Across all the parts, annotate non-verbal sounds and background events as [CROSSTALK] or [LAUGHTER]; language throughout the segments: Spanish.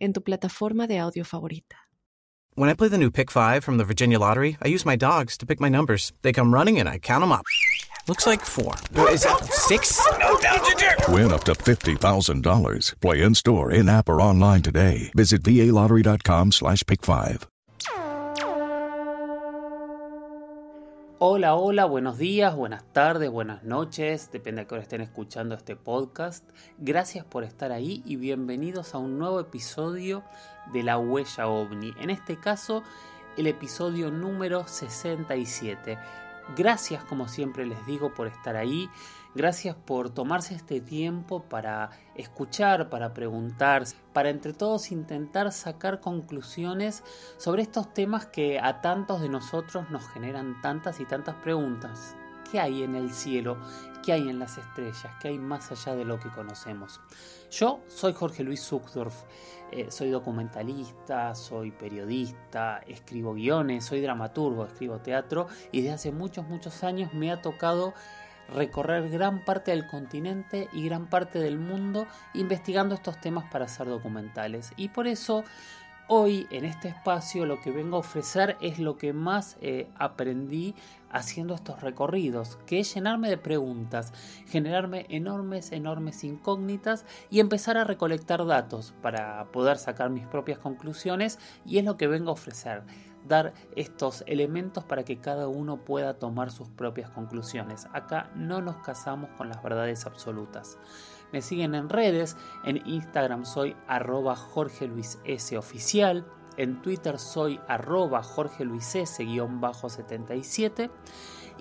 en tu plataforma de audio favorita. When I play the new Pick 5 from the Virginia Lottery, I use my dogs to pick my numbers. They come running and I count them up. Looks like four. Is that six? No, Win up to $50,000. Play in store, in app, or online today. Visit VALottery.com slash pick 5. Hola, hola, buenos días, buenas tardes, buenas noches, depende a qué hora estén escuchando este podcast. Gracias por estar ahí y bienvenidos a un nuevo episodio de La Huella OVNI. En este caso, el episodio número 67. Gracias, como siempre les digo, por estar ahí. Gracias por tomarse este tiempo para escuchar, para preguntar, para entre todos intentar sacar conclusiones sobre estos temas que a tantos de nosotros nos generan tantas y tantas preguntas. ¿Qué hay en el cielo? ¿Qué hay en las estrellas? ¿Qué hay más allá de lo que conocemos? Yo soy Jorge Luis Zuckdorf, eh, soy documentalista, soy periodista, escribo guiones, soy dramaturgo, escribo teatro y desde hace muchos, muchos años me ha tocado recorrer gran parte del continente y gran parte del mundo investigando estos temas para hacer documentales. Y por eso hoy en este espacio lo que vengo a ofrecer es lo que más eh, aprendí haciendo estos recorridos, que es llenarme de preguntas, generarme enormes, enormes incógnitas y empezar a recolectar datos para poder sacar mis propias conclusiones y es lo que vengo a ofrecer dar estos elementos para que cada uno pueda tomar sus propias conclusiones. Acá no nos casamos con las verdades absolutas. Me siguen en redes, en Instagram soy arroba Jorge Luis S oficial, en Twitter soy arroba Jorge Luis S 77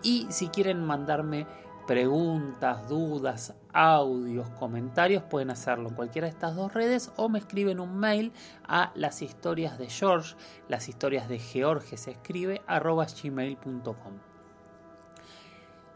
y si quieren mandarme preguntas, dudas, audios, comentarios, pueden hacerlo en cualquiera de estas dos redes o me escriben un mail a las historias de George, las historias de George se escribe arroba gmail.com.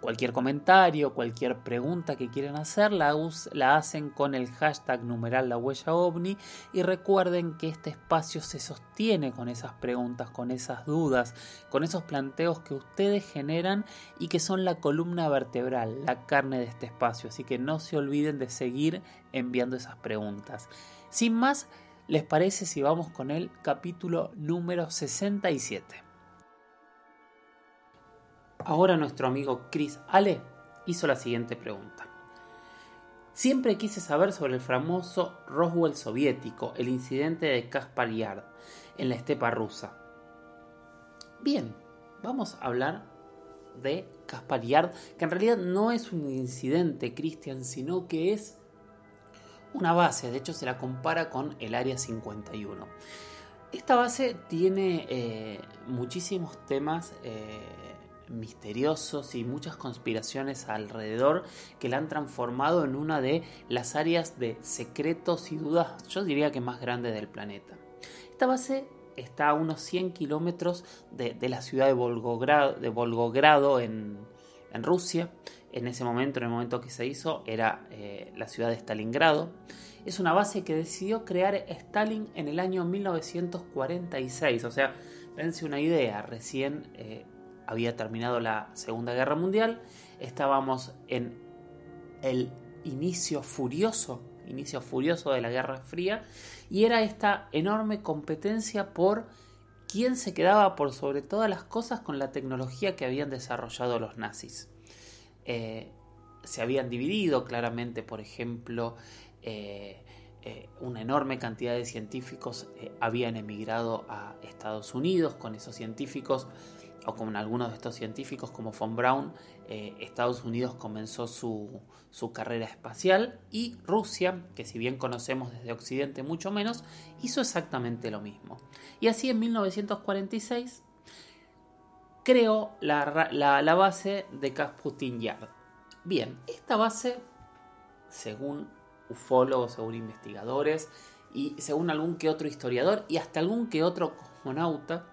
Cualquier comentario, cualquier pregunta que quieran hacer, la, la, hacen con el hashtag numeral la huella ovni y recuerden que este espacio se sostiene con esas preguntas, con esas dudas, con esos planteos que ustedes generan y que son la columna vertebral, la carne de este espacio. Así que no se olviden de seguir enviando esas preguntas. Sin más, ¿les parece si vamos con el capítulo número 67? Ahora nuestro amigo Chris Ale hizo la siguiente pregunta. Siempre quise saber sobre el famoso Roswell soviético, el incidente de Kaspar Yard en la estepa rusa. Bien, vamos a hablar de Kaspar Yard, que en realidad no es un incidente, Christian, sino que es una base, de hecho se la compara con el Área 51. Esta base tiene eh, muchísimos temas eh, misteriosos y muchas conspiraciones alrededor que la han transformado en una de las áreas de secretos y dudas, yo diría que más grande del planeta. Esta base está a unos 100 kilómetros de, la ciudad de Volgogrado, de Volgogrado en, Rusia. En ese momento, en el momento que se hizo, era eh, la ciudad de Stalingrado. Es una base que decidió crear Stalin en el año 1946. O sea, dense una idea, recién eh, había terminado la Segunda Guerra Mundial, estábamos en el inicio furioso, inicio furioso de la Guerra Fría, y era esta enorme competencia por quién se quedaba por sobre todas las cosas con la tecnología que habían desarrollado los nazis. Eh, se habían dividido claramente, por ejemplo, eh, eh, una enorme cantidad de científicos habían emigrado a Estados Unidos, con esos científicos o con algunos de estos científicos como von Braun, eh, Estados Unidos comenzó su, carrera espacial y Rusia, que si bien conocemos desde Occidente mucho menos, hizo exactamente lo mismo. Y así en 1946 creó la, la base de Kasputin Yard. Bien, esta base, según ufólogos, según investigadores y según algún que otro historiador y hasta algún que otro cosmonauta,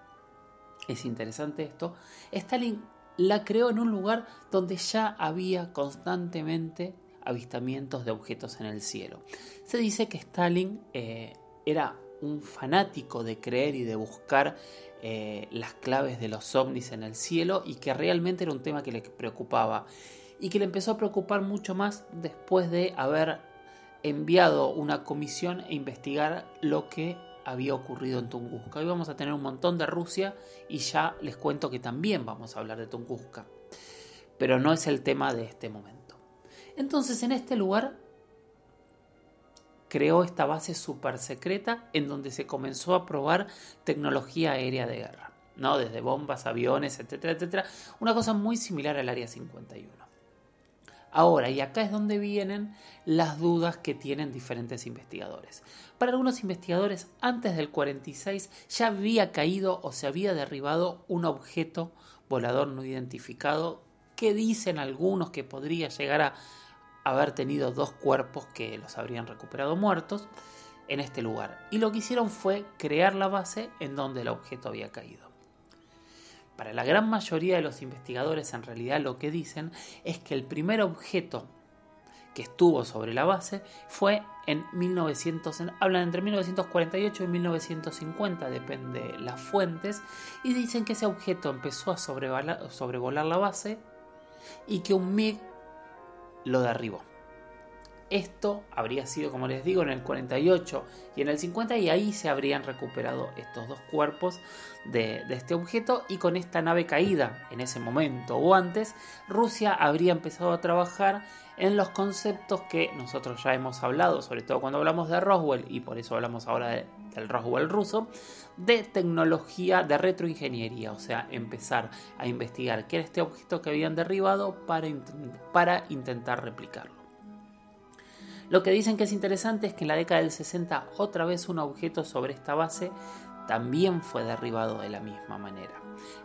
es interesante esto, Stalin la creó en un lugar donde ya había constantemente avistamientos de objetos en el cielo. Se dice que Stalin eh, era un fanático de creer y de buscar eh, las claves de los ovnis en el cielo y que realmente era un tema que le preocupaba y que le empezó a preocupar mucho más después de haber enviado una comisión a investigar lo que había ocurrido en Tunguska. Hoy vamos a tener un montón de Rusia y ya les cuento que también vamos a hablar de Tunguska. Pero no es el tema de este momento. Entonces en este lugar creó esta base super secreta en donde se comenzó a probar tecnología aérea de guerra, ¿no? Desde bombas, aviones, etcétera, etcétera. Una cosa muy similar al Área 51. Ahora, y acá es donde vienen las dudas que tienen diferentes investigadores. Para algunos investigadores, antes del 46 ya había caído o se había derribado un objeto volador no identificado que dicen algunos que podría llegar a haber tenido dos cuerpos que los habrían recuperado muertos en este lugar. Y lo que hicieron fue crear la base en donde el objeto había caído. Para la gran mayoría de los investigadores en realidad lo que dicen es que el primer objeto que estuvo sobre la base fue en 1900, hablan entre 1948 y 1950, depende las fuentes, y dicen que ese objeto empezó a sobrevolar la base y que un MiG lo derribó. Esto habría sido, como les digo, en el 48 y en el 50 y ahí se habrían recuperado estos dos cuerpos de, de, este objeto y con esta nave caída en ese momento o antes, Rusia habría empezado a trabajar en los conceptos que nosotros ya hemos hablado, sobre todo cuando hablamos de Roswell y por eso hablamos ahora del Roswell ruso, de tecnología de retroingeniería, o sea, empezar a investigar qué era este objeto que habían derribado para, para intentar replicarlo. Lo que dicen que es interesante es que en la década del 60 otra vez un objeto sobre esta base también fue derribado de la misma manera.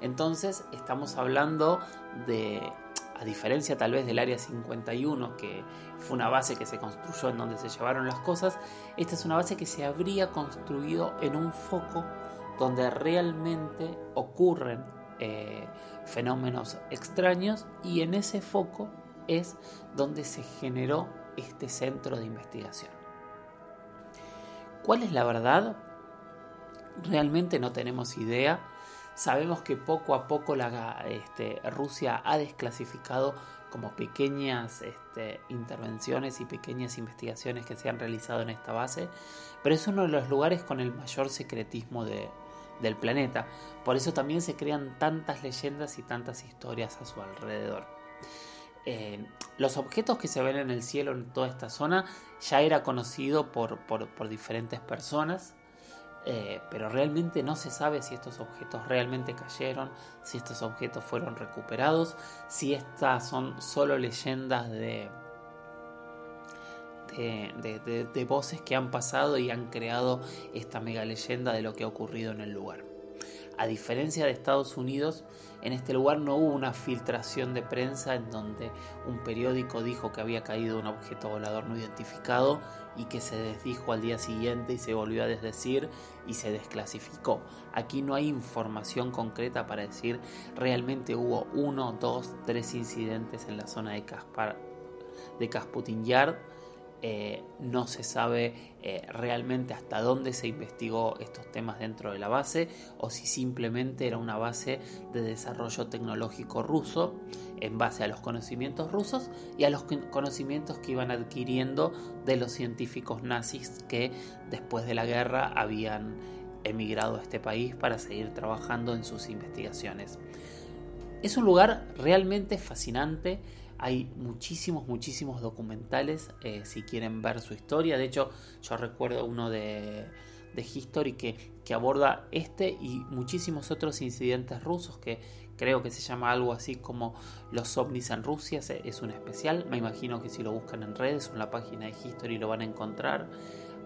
Entonces estamos hablando de a diferencia tal vez del Área 51, que fue una base que se construyó en donde se llevaron las cosas, esta es una base que se habría construido en un foco donde realmente ocurren eh, fenómenos extraños y en ese foco es donde se generó este centro de investigación. ¿Cuál es la verdad? Realmente no tenemos idea Sabemos que poco a poco la, este, Rusia ha desclasificado como pequeñas este, intervenciones y pequeñas investigaciones que se han realizado en esta base, pero es uno de los lugares con el mayor secretismo del planeta. Por eso también se crean tantas leyendas y tantas historias a su alrededor. Eh, los objetos que se ven en el cielo en toda esta zona ya era conocido por diferentes personas eh, pero realmente no se sabe si estos objetos realmente cayeron, si estos objetos fueron recuperados, si estas son solo leyendas de, de, de, voces que han pasado y han creado esta mega leyenda de lo que ha ocurrido en el lugar. A diferencia de Estados Unidos, en este lugar no hubo una filtración de prensa en donde un periódico dijo que había caído un objeto volador no identificado y que se desdijo al día siguiente y se volvió a desdecir y se desclasificó. Aquí no hay información concreta para decir realmente hubo uno, dos, tres incidentes en la zona de Kaspar de Kasputin Yard eh, no se sabe eh, realmente hasta dónde se investigó estos temas dentro de la base o si simplemente era una base de desarrollo tecnológico ruso en base a los conocimientos rusos y a los conocimientos que iban adquiriendo de los científicos nazis que después de la guerra habían emigrado a este país para seguir trabajando en sus investigaciones. Es un lugar realmente fascinante hay muchísimos, muchísimos documentales eh, si quieren ver su historia. De hecho, yo recuerdo uno de, de History que, que, aborda este y muchísimos otros incidentes rusos que creo que se llama algo así como los ovnis en Rusia. Es un especial. Me imagino que si lo buscan en redes o en la página de History lo van a encontrar.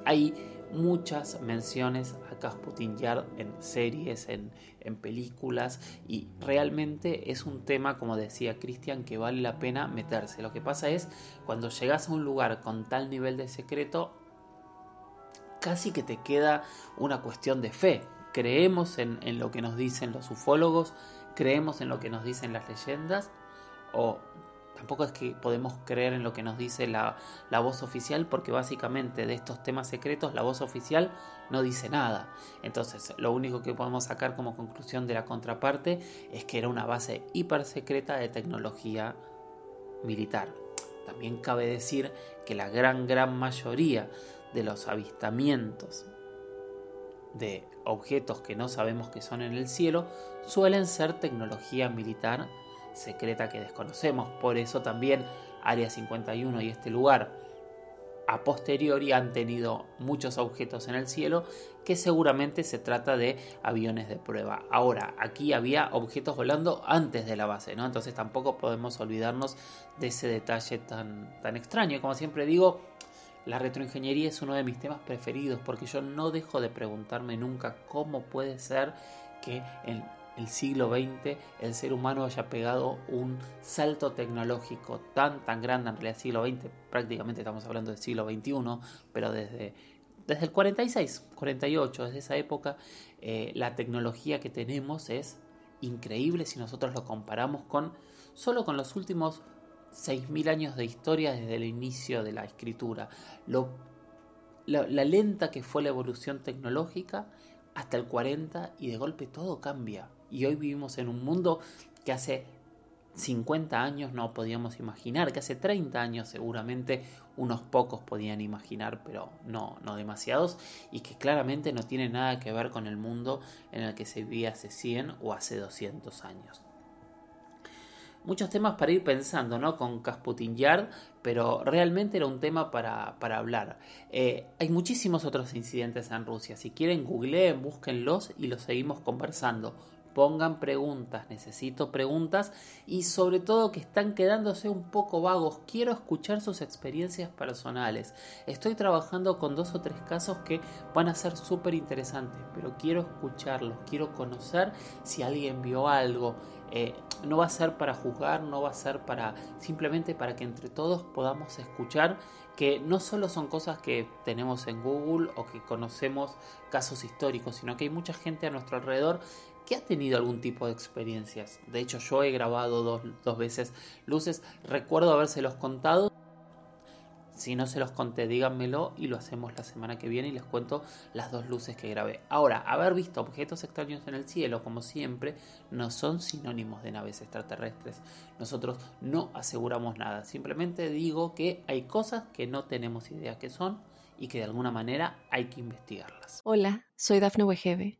Hay muchas menciones a Kasputin Yard en series, en, películas y realmente es un tema, como decía Cristian, que vale la pena meterse. Lo que pasa es, cuando llegas a un lugar con tal nivel de secreto, casi que te queda una cuestión de fe. Creemos en, en lo que nos dicen los ufólogos, creemos en lo que nos dicen las leyendas, o tampoco es que podemos creer en lo que nos dice la, voz oficial, porque básicamente de estos temas secretos la voz oficial no dice nada. Entonces, lo único que podemos sacar como conclusión de la contraparte es que era una base hiper secreta de tecnología militar. También cabe decir que la gran, gran mayoría de los avistamientos de objetos que no sabemos que son en el cielo suelen ser tecnología militar secreta que desconocemos. Por eso también Área 51 y este lugar a posteriori han tenido muchos objetos en el cielo que seguramente se trata de aviones de prueba. Ahora, aquí había objetos volando antes de la base, ¿no? Entonces tampoco podemos olvidarnos de ese detalle tan, tan extraño. Como siempre digo, la retroingeniería es uno de mis temas preferidos porque yo no dejo de preguntarme nunca cómo puede ser que en el siglo XX el ser humano haya pegado un salto tecnológico tan tan grande en realidad siglo XX prácticamente estamos hablando del siglo XXI pero desde desde el 46 48 desde esa época eh, la tecnología que tenemos es increíble si nosotros lo comparamos con solo con los últimos 6.000 años de historia desde el inicio de la escritura lo, la lenta que fue la evolución tecnológica hasta el 40 y de golpe todo cambia. Y hoy vivimos en un mundo que hace 50 años no podíamos imaginar, que hace 30 años seguramente unos pocos podían imaginar, pero no, no demasiados, y que claramente no tiene nada que ver con el mundo en el que se vivía hace 100 o hace 200 años muchos temas para ir pensando, ¿no? Con Casputin Yard, pero realmente era un tema para, hablar. Eh, hay muchísimos otros incidentes en Rusia. Si quieren, googleen, búsquenlos y los seguimos conversando. Pongan preguntas, necesito preguntas y sobre todo que están quedándose un poco vagos. Quiero escuchar sus experiencias personales. Estoy trabajando con dos o tres casos que van a ser súper interesantes, pero quiero escucharlos, quiero conocer si alguien vio algo. Eh, no va a ser para juzgar, no va a ser para simplemente para que entre todos podamos escuchar que no solo son cosas que tenemos en Google o que conocemos casos históricos, sino que hay mucha gente a nuestro alrededor que ha tenido algún tipo de experiencias. De hecho, yo he grabado dos, dos veces luces, recuerdo habérselos contado si no se los conté, díganmelo y lo hacemos la semana que viene y les cuento las dos luces que grabé. Ahora, haber visto objetos extraños en el cielo, como siempre, no son sinónimos de naves extraterrestres. Nosotros no aseguramos nada. Simplemente digo que hay cosas que no tenemos idea que son y que de alguna manera hay que investigarlas. Hola, soy Dafne Wegebe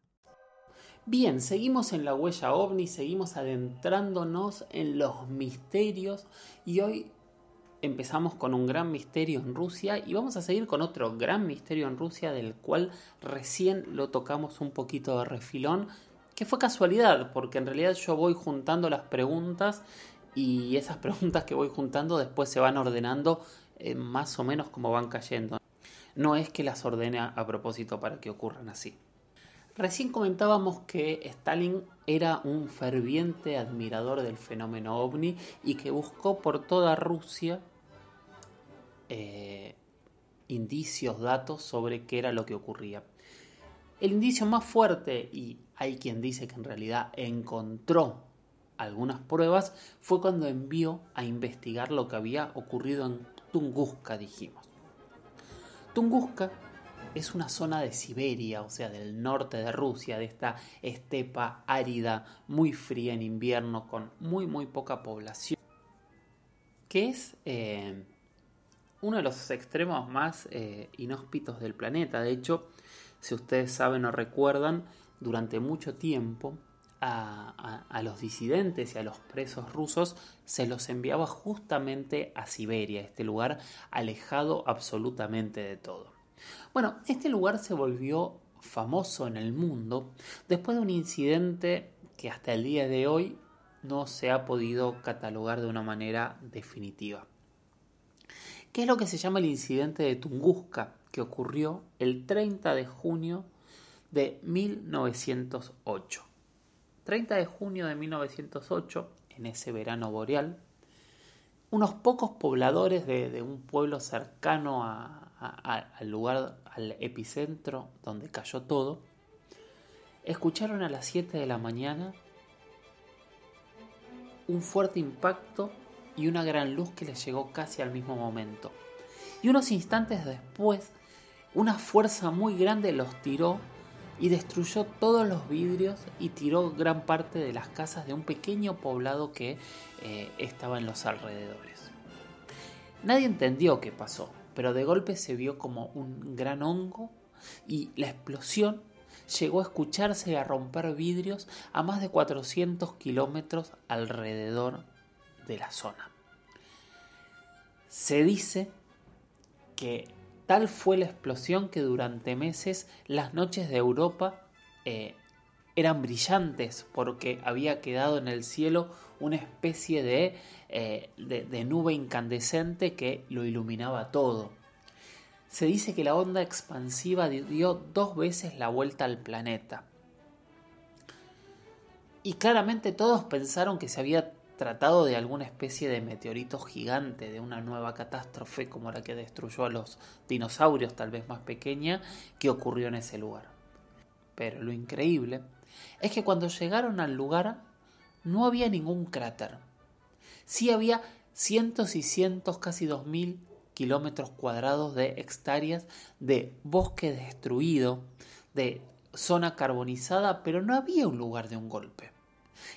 Bien, seguimos en la huella ovni, seguimos adentrándonos en los misterios y hoy empezamos con un gran misterio en Rusia y vamos a seguir con otro gran misterio en Rusia del cual recién lo tocamos un poquito de refilón, que fue casualidad, porque en realidad yo voy juntando las preguntas y esas [LAUGHS] preguntas que voy juntando después se van ordenando eh, más o menos como van cayendo. No es que las ordene a propósito para que ocurran así. Recién comentábamos que Stalin era un ferviente admirador del fenómeno ovni y que buscó por toda Rusia eh, indicios, datos sobre qué era lo que ocurría. El indicio más fuerte, y hay quien dice que en realidad encontró algunas pruebas, fue cuando envió a investigar lo que había ocurrido en Tunguska, dijimos. Tunguska es una zona de Siberia, o sea, del norte de Rusia, de esta estepa árida, muy fría en invierno, con muy, muy poca población, que es eh, uno de los extremos más eh, inhóspitos del planeta. De hecho, si ustedes saben o recuerdan, durante mucho tiempo a, a, los disidentes y a los presos rusos se los enviaba justamente a Siberia, este lugar alejado absolutamente de todo. Bueno, este lugar se volvió famoso en el mundo después de un incidente que hasta el día de hoy no se ha podido catalogar de una manera definitiva. ¿Qué es lo que se llama el incidente de Tunguska, que ocurrió el 30 de junio de 1908? 30 de junio de 1908, en ese verano boreal, unos pocos pobladores de, un pueblo cercano al lugar, al epicentro donde cayó todo, escucharon a las 7 de la mañana un fuerte impacto y una gran luz que les llegó casi al mismo momento. Y unos instantes después, una fuerza muy grande los tiró y destruyó todos los vidrios y tiró gran parte de las casas de un pequeño poblado que eh, estaba en los alrededores. Nadie entendió qué pasó, pero de golpe se vio como un gran hongo y la explosión llegó a escucharse y a romper vidrios a más de 400 kilómetros alrededor de la zona. Se dice que tal fue la explosión que durante meses las noches de Europa eh, eran brillantes porque había quedado en el cielo una especie eh, de, de nube incandescente que lo iluminaba todo. Se dice que la onda expansiva dio dos veces la vuelta al planeta. Y claramente todos pensaron que se había tratado de alguna especie de meteorito gigante, de una nueva catástrofe como la que destruyó a los dinosaurios, tal vez más pequeña, que ocurrió en ese lugar. Pero lo increíble es que cuando llegaron al lugar no había ningún cráter. Sí había cientos y cientos, casi dos mil kilómetros cuadrados de hectáreas de bosque destruido, de zona carbonizada, pero no había un lugar de un golpe.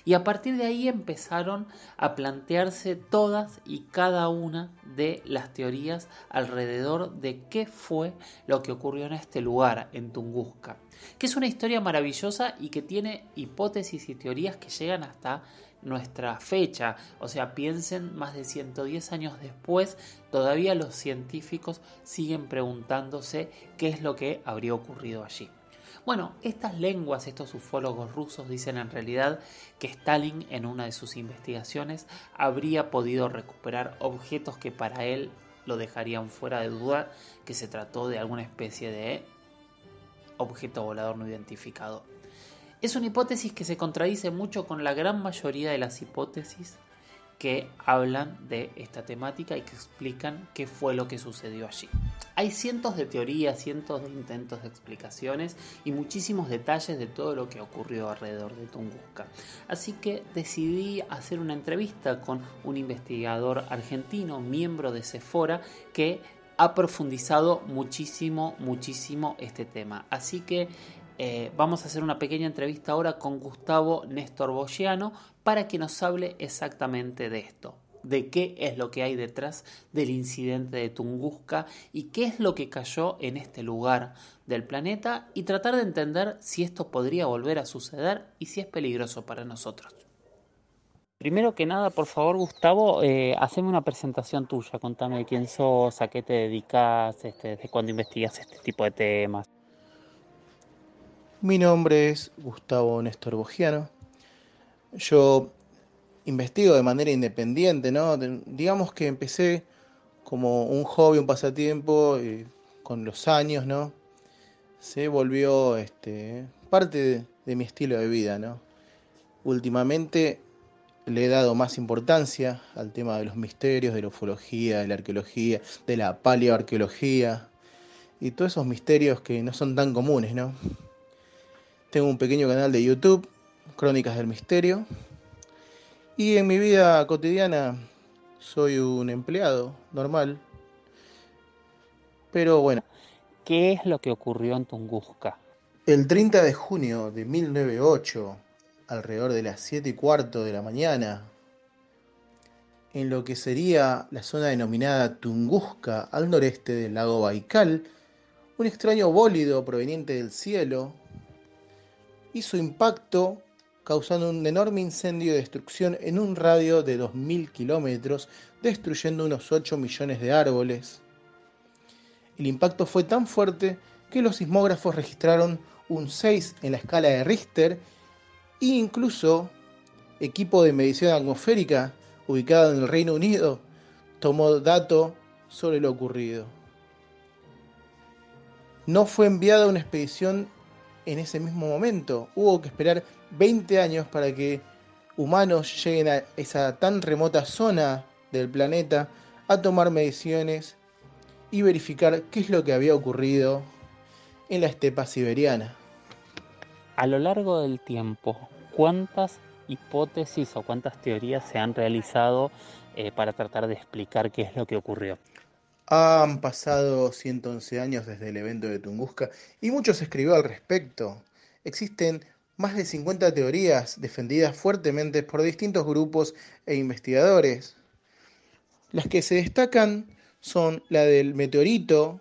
Y a partir de ahí empezaron a plantearse todas y cada una de las teorías alrededor de qué fue lo que ocurrió en este lugar, en Tunguska, que es una historia maravillosa y que tiene hipótesis y teorías que llegan hasta nuestra fecha. O sea, piensen más de 110 años después, todavía los científicos siguen preguntándose qué es lo que habría ocurrido allí. Bueno, estas lenguas, estos ufólogos rusos dicen en realidad que Stalin en una de sus investigaciones habría podido recuperar objetos que para él lo dejarían fuera de duda que se trató de alguna especie de objeto volador no identificado. Es una hipótesis que se contradice mucho con la gran mayoría de las hipótesis que hablan de esta temática y que explican qué fue lo que sucedió allí. Hay cientos de teorías, cientos de intentos de explicaciones y muchísimos detalles de todo lo que ocurrió alrededor de Tunguska. Así que decidí hacer una entrevista con un investigador argentino, miembro de Sephora, que ha profundizado muchísimo, muchísimo este tema. Así que eh, vamos a hacer una pequeña entrevista ahora con Gustavo Néstor Bogiano para que nos hable exactamente de esto, de qué es lo que hay detrás del incidente de Tunguska y qué es lo que cayó en este lugar del planeta y tratar de entender si esto podría volver a suceder y si es peligroso para nosotros. Primero que nada, por favor, Gustavo, eh, haceme una presentación tuya. Contame quién sos, a qué te dedicas, este, desde cuándo investigas este tipo de temas. Mi nombre es Gustavo Néstor Bogiano. Yo investigo de manera independiente, ¿no? digamos que empecé como un hobby, un pasatiempo, y con los años, ¿no? Se volvió este, parte de, de mi estilo de vida, ¿no? Últimamente le he dado más importancia al tema de los misterios, de la ufología, de la arqueología, de la paleoarqueología y todos esos misterios que no son tan comunes, ¿no? Tengo un pequeño canal de YouTube, Crónicas del Misterio. Y en mi vida cotidiana soy un empleado normal. Pero bueno. ¿Qué es lo que ocurrió en Tunguska? El 30 de junio de 1908, alrededor de las 7 y cuarto de la mañana, en lo que sería la zona denominada Tunguska, al noreste del lago Baikal, un extraño bólido proveniente del cielo hizo impacto causando un enorme incendio de destrucción en un radio de 2.000 kilómetros, destruyendo unos 8 millones de árboles. El impacto fue tan fuerte que los sismógrafos registraron un 6 en la escala de Richter e incluso equipo de medición atmosférica ubicado en el Reino Unido tomó dato sobre lo ocurrido. No fue enviada una expedición en ese mismo momento. Hubo que esperar 20 años para que humanos lleguen a esa tan remota zona del planeta a tomar mediciones y verificar qué es lo que había ocurrido en la estepa siberiana. A lo largo del tiempo, ¿cuántas hipótesis o cuántas teorías se han realizado eh, para tratar de explicar qué es lo que ocurrió? Han pasado 111 años desde el evento de Tunguska y mucho se escribió al respecto. Existen más de 50 teorías defendidas fuertemente por distintos grupos e investigadores. Las que se destacan son la del meteorito,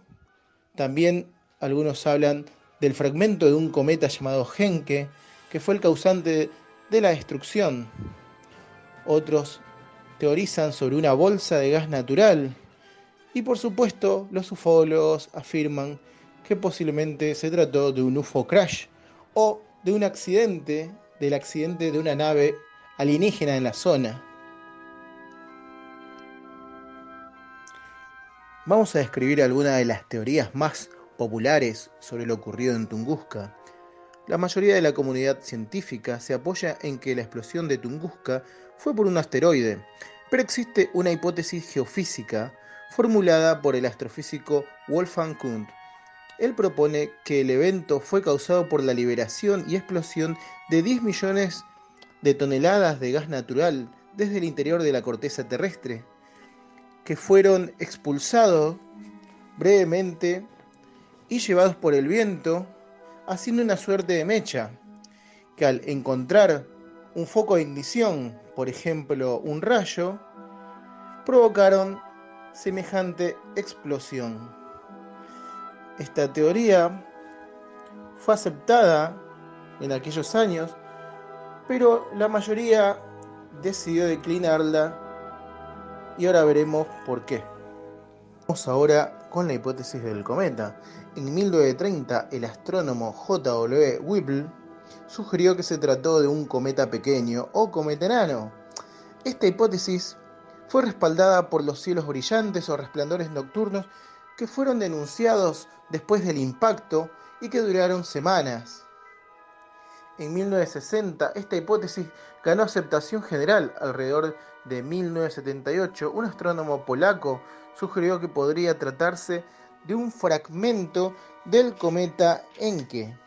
también algunos hablan del fragmento de un cometa llamado Genke, que fue el causante de la destrucción. Otros teorizan sobre una bolsa de gas natural y por supuesto, los ufólogos afirman que posiblemente se trató de un UFO crash o de un accidente, del accidente de una nave alienígena en la zona. Vamos a describir algunas de las teorías más populares sobre lo ocurrido en Tunguska. La mayoría de la comunidad científica se apoya en que la explosión de Tunguska fue por un asteroide, pero existe una hipótesis geofísica formulada por el astrofísico Wolfgang Kuhn. Él propone que el evento fue causado por la liberación y explosión de 10 millones de toneladas de gas natural desde el interior de la corteza terrestre, que fueron expulsados brevemente y llevados por el viento, haciendo una suerte de mecha, que al encontrar un foco de ignición, por ejemplo un rayo, provocaron semejante explosión. Esta teoría fue aceptada en aquellos años, pero la mayoría decidió declinarla y ahora veremos por qué. Vamos ahora con la hipótesis del cometa. En 1930, el astrónomo J.W. Whipple sugirió que se trató de un cometa pequeño o cometa enano. Esta hipótesis fue respaldada por los cielos brillantes o resplandores nocturnos que fueron denunciados después del impacto y que duraron semanas. En 1960 esta hipótesis ganó aceptación general. Alrededor de 1978 un astrónomo polaco sugirió que podría tratarse de un fragmento del cometa Encke.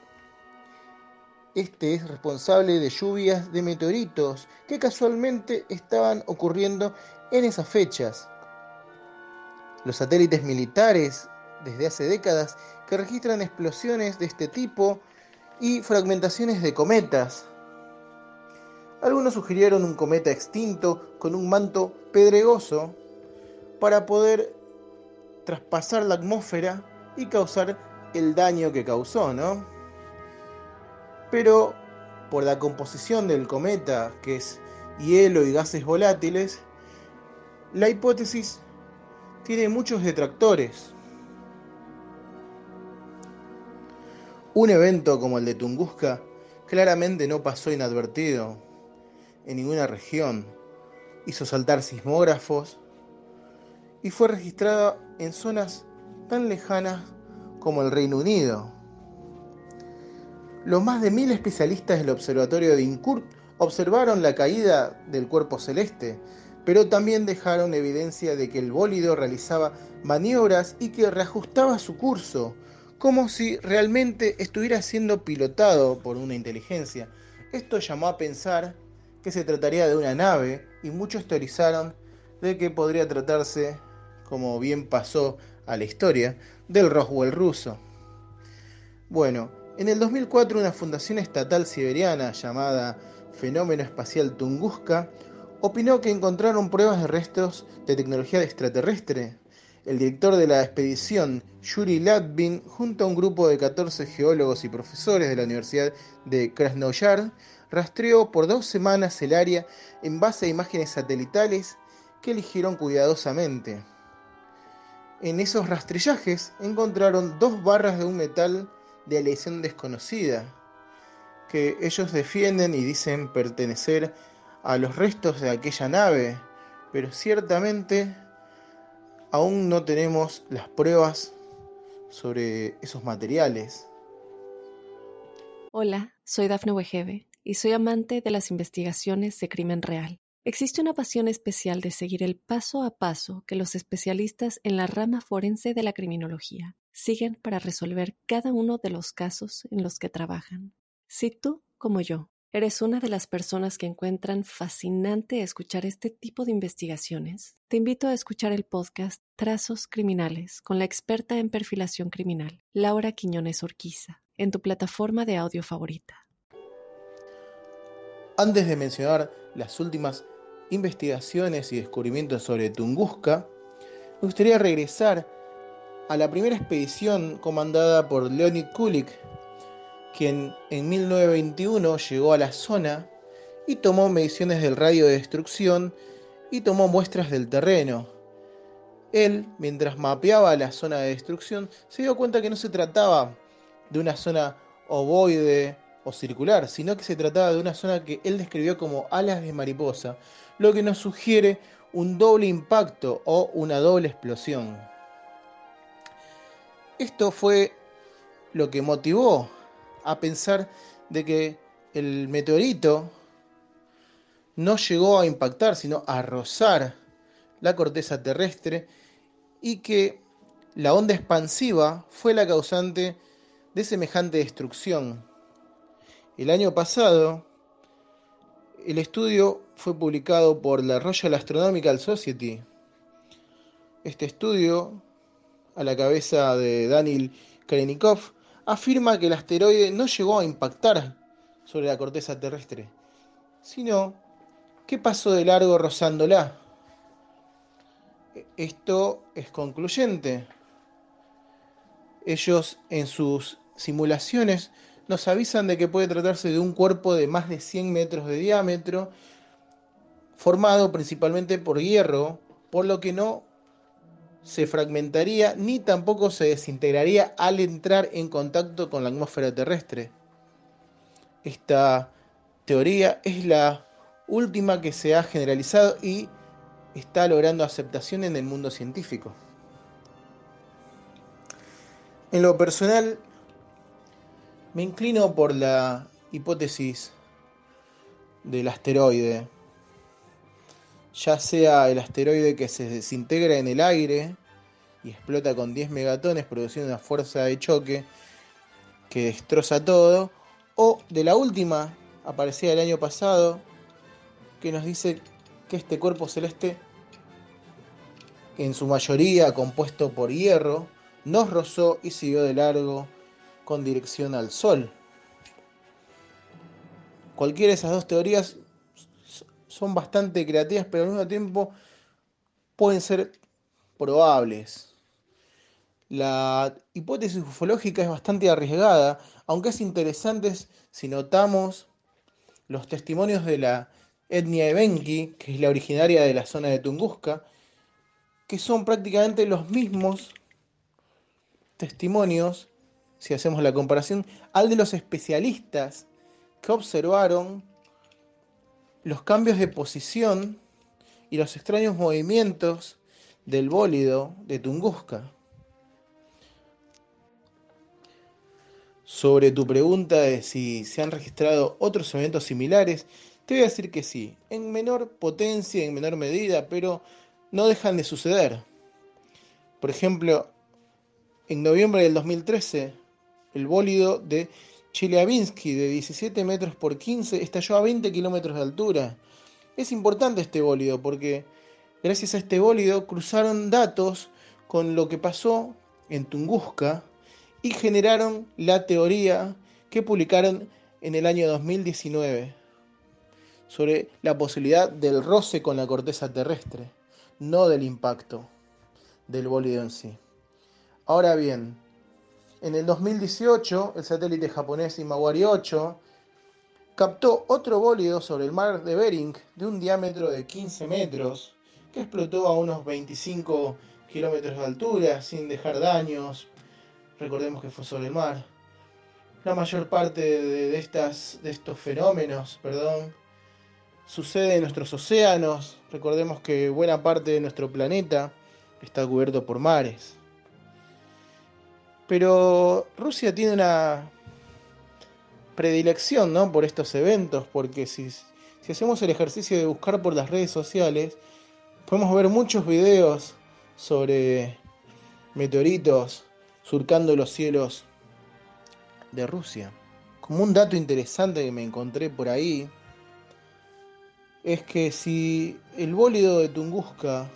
Este es responsable de lluvias de meteoritos que casualmente estaban ocurriendo en esas fechas. Los satélites militares desde hace décadas que registran explosiones de este tipo y fragmentaciones de cometas. Algunos sugirieron un cometa extinto con un manto pedregoso para poder traspasar la atmósfera y causar el daño que causó, ¿no? Pero por la composición del cometa, que es hielo y gases volátiles, la hipótesis tiene muchos detractores. Un evento como el de Tunguska claramente no pasó inadvertido en ninguna región. Hizo saltar sismógrafos y fue registrado en zonas tan lejanas como el Reino Unido. Los más de mil especialistas del observatorio de Incurt observaron la caída del cuerpo celeste, pero también dejaron evidencia de que el bólido realizaba maniobras y que reajustaba su curso, como si realmente estuviera siendo pilotado por una inteligencia. Esto llamó a pensar que se trataría de una nave y muchos teorizaron de que podría tratarse, como bien pasó a la historia, del Roswell ruso. Bueno, en el 2004 una fundación estatal siberiana llamada Fenómeno Espacial Tunguska opinó que encontraron pruebas de restos de tecnología extraterrestre. El director de la expedición, Yuri Latvin, junto a un grupo de 14 geólogos y profesores de la Universidad de Krasnoyar, rastreó por dos semanas el área en base a imágenes satelitales que eligieron cuidadosamente. En esos rastrillajes encontraron dos barras de un metal de lesión desconocida, que ellos defienden y dicen pertenecer a los restos de aquella nave, pero ciertamente aún no tenemos las pruebas sobre esos materiales. Hola, soy Dafne Wegebe y soy amante de las investigaciones de crimen real. Existe una pasión especial de seguir el paso a paso que los especialistas en la rama forense de la criminología siguen para resolver cada uno de los casos en los que trabajan. Si tú, como yo, eres una de las personas que encuentran fascinante escuchar este tipo de investigaciones, te invito a escuchar el podcast Trazos Criminales con la experta en perfilación criminal, Laura Quiñones Orquiza, en tu plataforma de audio favorita. Antes de mencionar las últimas investigaciones y descubrimientos sobre Tunguska, me gustaría regresar a la primera expedición comandada por Leonid Kulik, quien en 1921 llegó a la zona y tomó mediciones del radio de destrucción y tomó muestras del terreno. Él, mientras mapeaba la zona de destrucción, se dio cuenta que no se trataba de una zona ovoide o circular, sino que se trataba de una zona que él describió como alas de mariposa, lo que nos sugiere un doble impacto o una doble explosión. Esto fue lo que motivó a pensar de que el meteorito no llegó a impactar, sino a rozar la corteza terrestre y que la onda expansiva fue la causante de semejante destrucción. El año pasado, el estudio fue publicado por la Royal Astronomical Society. Este estudio, a la cabeza de Daniel Krenikov, afirma que el asteroide no llegó a impactar sobre la corteza terrestre, sino que pasó de largo rozándola. Esto es concluyente. Ellos en sus simulaciones nos avisan de que puede tratarse de un cuerpo de más de 100 metros de diámetro, formado principalmente por hierro, por lo que no se fragmentaría ni tampoco se desintegraría al entrar en contacto con la atmósfera terrestre. Esta teoría es la última que se ha generalizado y está logrando aceptación en el mundo científico. En lo personal, me inclino por la hipótesis del asteroide, ya sea el asteroide que se desintegra en el aire y explota con 10 megatones produciendo una fuerza de choque que destroza todo, o de la última, aparecida el año pasado, que nos dice que este cuerpo celeste, en su mayoría compuesto por hierro, nos rozó y siguió de largo con dirección al Sol. Cualquiera de esas dos teorías son bastante creativas, pero al mismo tiempo pueden ser probables. La hipótesis ufológica es bastante arriesgada, aunque es interesante si notamos los testimonios de la etnia Evenki, que es la originaria de la zona de Tunguska, que son prácticamente los mismos testimonios si hacemos la comparación, al de los especialistas que observaron los cambios de posición y los extraños movimientos del bólido de Tunguska. Sobre tu pregunta de si se han registrado otros eventos similares, te voy a decir que sí, en menor potencia, en menor medida, pero no dejan de suceder. Por ejemplo, en noviembre del 2013, el bólido de Chelyabinsk de 17 metros por 15 estalló a 20 kilómetros de altura. Es importante este bólido porque gracias a este bólido cruzaron datos con lo que pasó en Tunguska y generaron la teoría que publicaron en el año 2019 sobre la posibilidad del roce con la corteza terrestre, no del impacto del bólido en sí. Ahora bien, en el 2018, el satélite japonés Imawari 8 captó otro bólido sobre el mar de Bering de un diámetro de 15 metros que explotó a unos 25 kilómetros de altura sin dejar daños. Recordemos que fue sobre el mar. la mayor parte de, estos fenómenos, sucede en nuestros océanos. Recordemos que buena parte de nuestro planeta está cubierto por mares. Pero Rusia tiene una predilección ¿no? por estos eventos, porque si, hacemos el ejercicio de buscar por las redes sociales, podemos ver muchos videos sobre meteoritos surcando los cielos de Rusia. Como un dato interesante que me encontré por ahí, es que si el bólido de Tunguska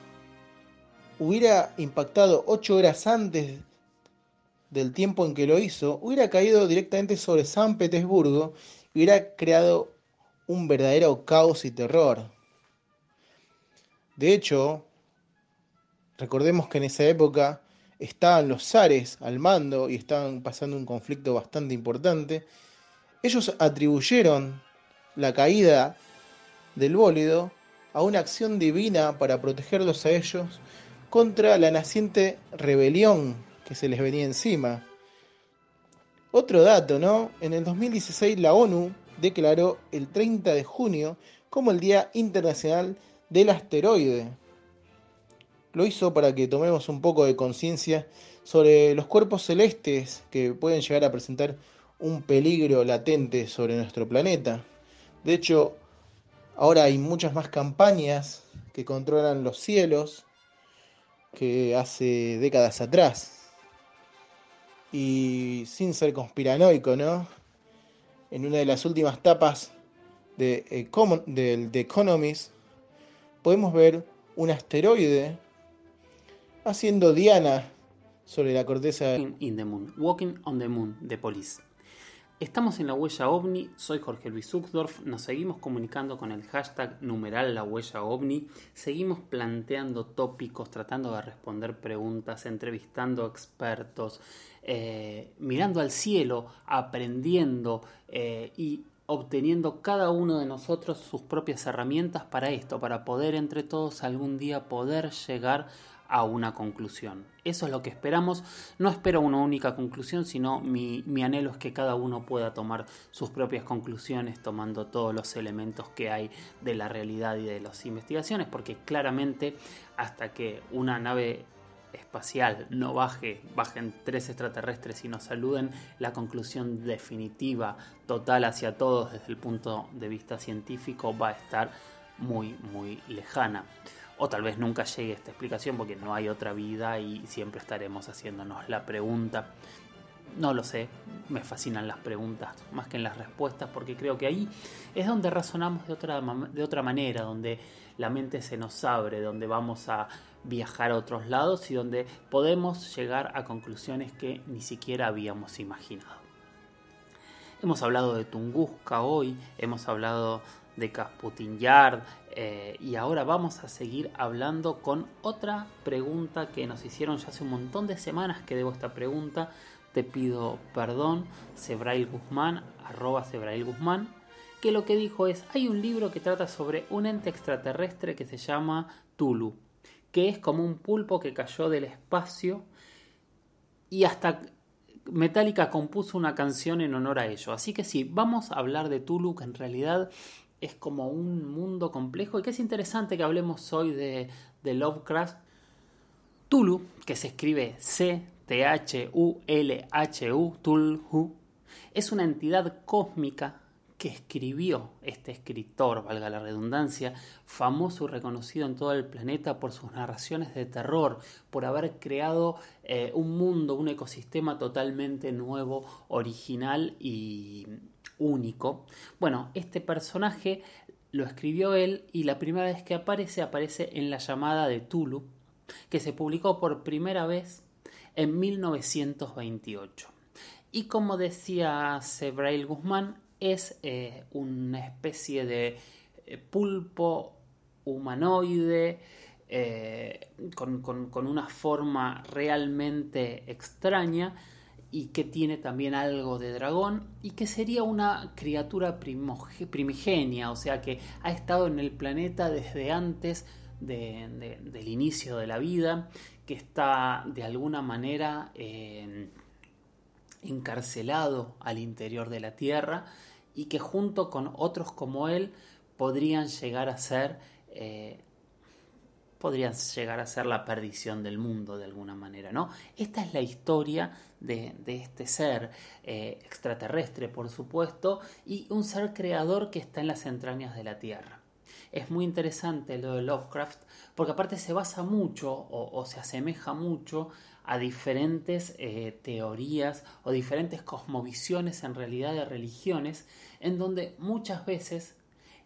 hubiera impactado 8 horas antes del tiempo en que lo hizo, hubiera caído directamente sobre San Petersburgo y hubiera creado un verdadero caos y terror. De hecho, recordemos que en esa época estaban los zares al mando y estaban pasando un conflicto bastante importante. Ellos atribuyeron la caída del bólido a una acción divina para protegerlos a ellos contra la naciente rebelión que se les venía encima. Otro dato, ¿no? En el 2016 la ONU declaró el 30 de junio como el Día Internacional del Asteroide. Lo hizo para que tomemos un poco de conciencia sobre los cuerpos celestes que pueden llegar a presentar un peligro latente sobre nuestro planeta. De hecho, Ahora hay muchas más campañas que controlan los cielos que hace décadas atrás. Y sin ser conspiranoico, ¿no? En una de las últimas tapas de, The Economist podemos ver un asteroide haciendo diana sobre la corteza. In the Moon, Walking on the Moon, de Police. Estamos en la huella ovni, soy Jorge Luis Uxdorf, nos seguimos comunicando con el hashtag numeral la huella ovni, seguimos planteando tópicos, tratando de responder preguntas, entrevistando expertos, eh, mirando al cielo, aprendiendo eh, y obteniendo cada uno de nosotros sus propias herramientas para esto, para poder entre todos algún día poder llegar a una conclusión. Eso es lo que esperamos. No espero una única conclusión, sino mi, anhelo es que cada uno pueda tomar sus propias conclusiones tomando todos los elementos que hay de la realidad y de las investigaciones, porque claramente hasta que una nave espacial no baje, bajen tres extraterrestres y nos saluden, la conclusión definitiva, total hacia todos desde el punto de vista científico va a estar muy, muy lejana o tal vez nunca llegue esta explicación porque no hay otra vida y siempre estaremos haciéndonos la pregunta. No lo sé, me fascinan las preguntas más que en las respuestas porque creo que ahí es donde razonamos de otra, de otra manera, donde la mente se nos abre, donde vamos a viajar a otros lados y donde podemos llegar a conclusiones que ni siquiera habíamos imaginado. Hemos hablado de Tunguska hoy, hemos hablado de Casputin Yard. Eh, y ahora vamos a seguir hablando con otra pregunta que nos hicieron ya hace un montón de semanas que debo esta pregunta. Te pido perdón, Sebrail Guzmán, arroba Sebrail Guzmán, que lo que dijo es, hay un libro que trata sobre un ente extraterrestre que se llama Tulu, que es como un pulpo que cayó del espacio y hasta Metallica compuso una canción en honor a ello. Así que sí, vamos a hablar de Tulu, que en realidad es como un mundo complejo y que es interesante que hablemos hoy de, Lovecraft. Tulu, que se escribe C-T-H-U-L-H-U, Tulu, es una entidad cósmica que escribió este escritor, valga la redundancia, famoso y reconocido en todo el planeta por sus narraciones de terror, por haber creado eh, un mundo, un ecosistema totalmente nuevo, original y, único. Bueno, este personaje lo escribió él y la primera vez que aparece aparece en la llamada de Tulu, que se publicó por primera vez en 1928. Y como decía Sebrail Guzmán, es eh, una especie de eh, pulpo humanoide eh, con, con, una forma realmente extraña y que tiene también algo de dragón y que sería una criatura primigenia, o sea que ha estado en el planeta desde antes del inicio de la vida, que está de alguna manera encarcelado al interior de la Tierra y que junto con otros como él podrían llegar a ser eh, podrían llegar a ser la perdición del mundo de alguna manera, ¿no? Esta es la historia de, este ser eh, extraterrestre, por supuesto, y un ser creador que está en las entrañas de la Tierra. Es muy interesante lo de Lovecraft porque aparte se basa mucho o, se asemeja mucho a diferentes eh, teorías o diferentes cosmovisiones en realidad de religiones en donde muchas veces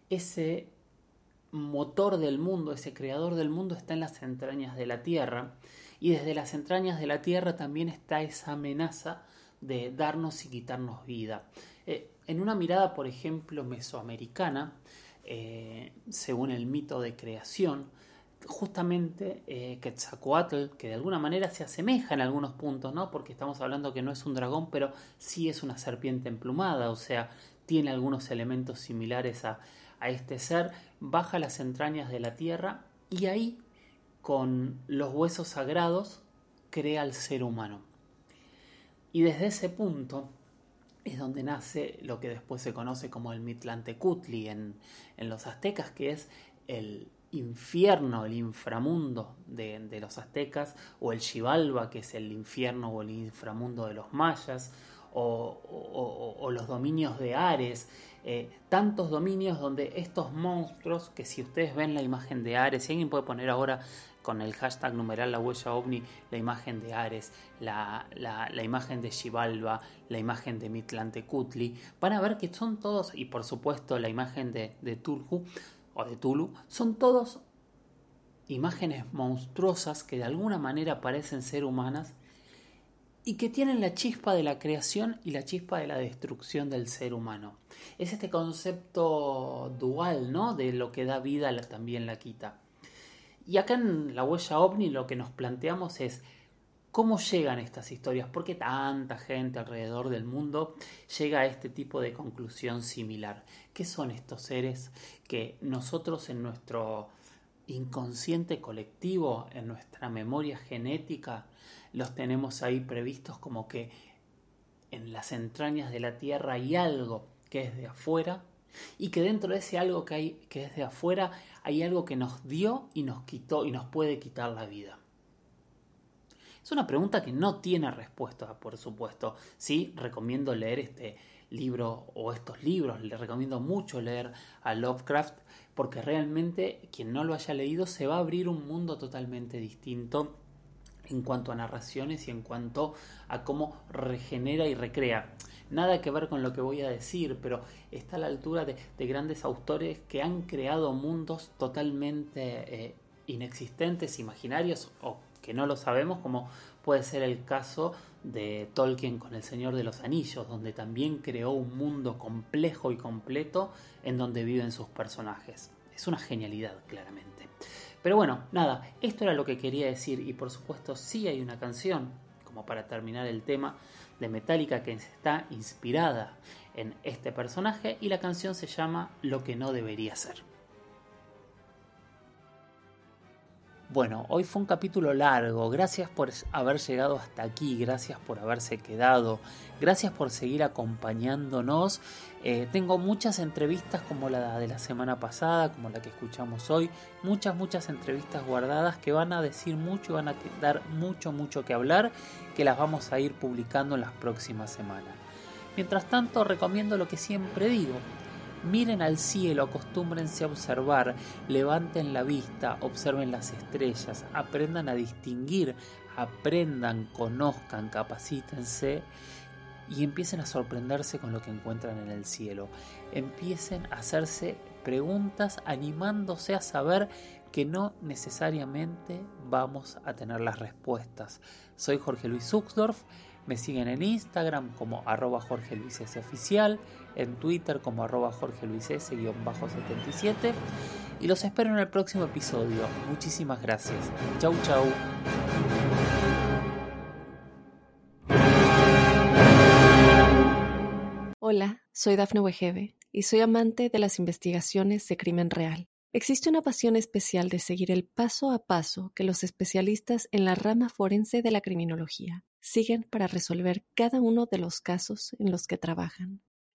ese motor del mundo, ese creador del mundo está en las entrañas de la tierra y desde las entrañas de la tierra también está esa amenaza de darnos y quitarnos vida. Eh, en una mirada, por ejemplo, mesoamericana, eh, según el mito de creación, justamente eh, Quetzalcoatl, que de alguna manera se asemeja en algunos puntos, ¿no? Porque estamos hablando que no es un dragón, pero sí es una serpiente emplumada, o sea, tiene algunos elementos similares a, a este ser, baja las entrañas de la tierra y ahí, con los huesos sagrados, crea al ser humano. Y desde ese punto es donde nace lo que después se conoce como el Mitlantecutli en, en los aztecas, que es el infierno, el inframundo de, de, los aztecas, o el Xibalba, que es el infierno o el inframundo de los mayas, o, los dominios de Ares, eh, tantos dominios donde estos monstruos, que si ustedes ven la imagen de Ares, si alguien puede poner ahora con el hashtag numeral la huella ovni la imagen de Ares, la, imagen de Xibalba, la imagen de Mitlantecutli, van a ver que son todos, y por supuesto la imagen de, de o de Tulu, son todos imágenes monstruosas que de alguna manera parecen ser humanas y que tienen la chispa de la creación y la chispa de la destrucción del ser humano. Es este concepto dual, ¿no? De lo que da vida también la quita. Y acá en la huella ovni lo que nos planteamos es cómo llegan estas historias, por qué tanta gente alrededor del mundo llega a este tipo de conclusión similar. ¿Qué son estos seres que nosotros en nuestro inconsciente colectivo, en nuestra memoria genética, los tenemos ahí previstos como que en las entrañas de la Tierra hay algo que es de afuera y que dentro de ese algo que hay que es de afuera hay algo que nos dio y nos quitó y nos puede quitar la vida. Es una pregunta que no tiene respuesta, por supuesto. Sí, recomiendo leer este libro o estos libros, le recomiendo mucho leer a Lovecraft porque realmente quien no lo haya leído se va a abrir un mundo totalmente distinto en cuanto a narraciones y en cuanto a cómo regenera y recrea. Nada que ver con lo que voy a decir, pero está a la altura de, grandes autores que han creado mundos totalmente eh, inexistentes, imaginarios o que no lo sabemos, como puede ser el caso de Tolkien con El Señor de los Anillos, donde también creó un mundo complejo y completo en donde viven sus personajes. Es una genialidad, claramente. Pero bueno, nada, esto era lo que quería decir y por supuesto sí hay una canción, como para terminar el tema, de Metallica que está inspirada en este personaje y la canción se llama Lo que no debería ser. Bueno, hoy fue un capítulo largo, gracias por haber llegado hasta aquí, gracias por haberse quedado, gracias por seguir acompañándonos. Eh, tengo muchas entrevistas como la de la semana pasada, como la que escuchamos hoy, muchas, muchas entrevistas guardadas que van a decir mucho y van a dar mucho, mucho que hablar, que las vamos a ir publicando en las próximas semanas. Mientras tanto, recomiendo lo que siempre digo, Miren al cielo, acostúmbrense a observar, levanten la vista, observen las estrellas, aprendan a distinguir, aprendan, conozcan, capacítense y empiecen a sorprenderse con lo que encuentran en el cielo. Empiecen a hacerse preguntas animándose a saber que no necesariamente vamos a tener las respuestas. Soy Jorge Luis Zuxdorf me siguen en Instagram como arroba Jorge Luis S. Oficial, en Twitter como arroba Jorge Luis S-77 y los espero en el próximo episodio. Muchísimas gracias. Chau chau. Hola, soy Dafne Wegebe y soy amante de las investigaciones de crimen real Existe una pasión especial de seguir el paso a paso que los especialistas en la rama forense de la criminología siguen para resolver cada uno de los casos en los que trabajan.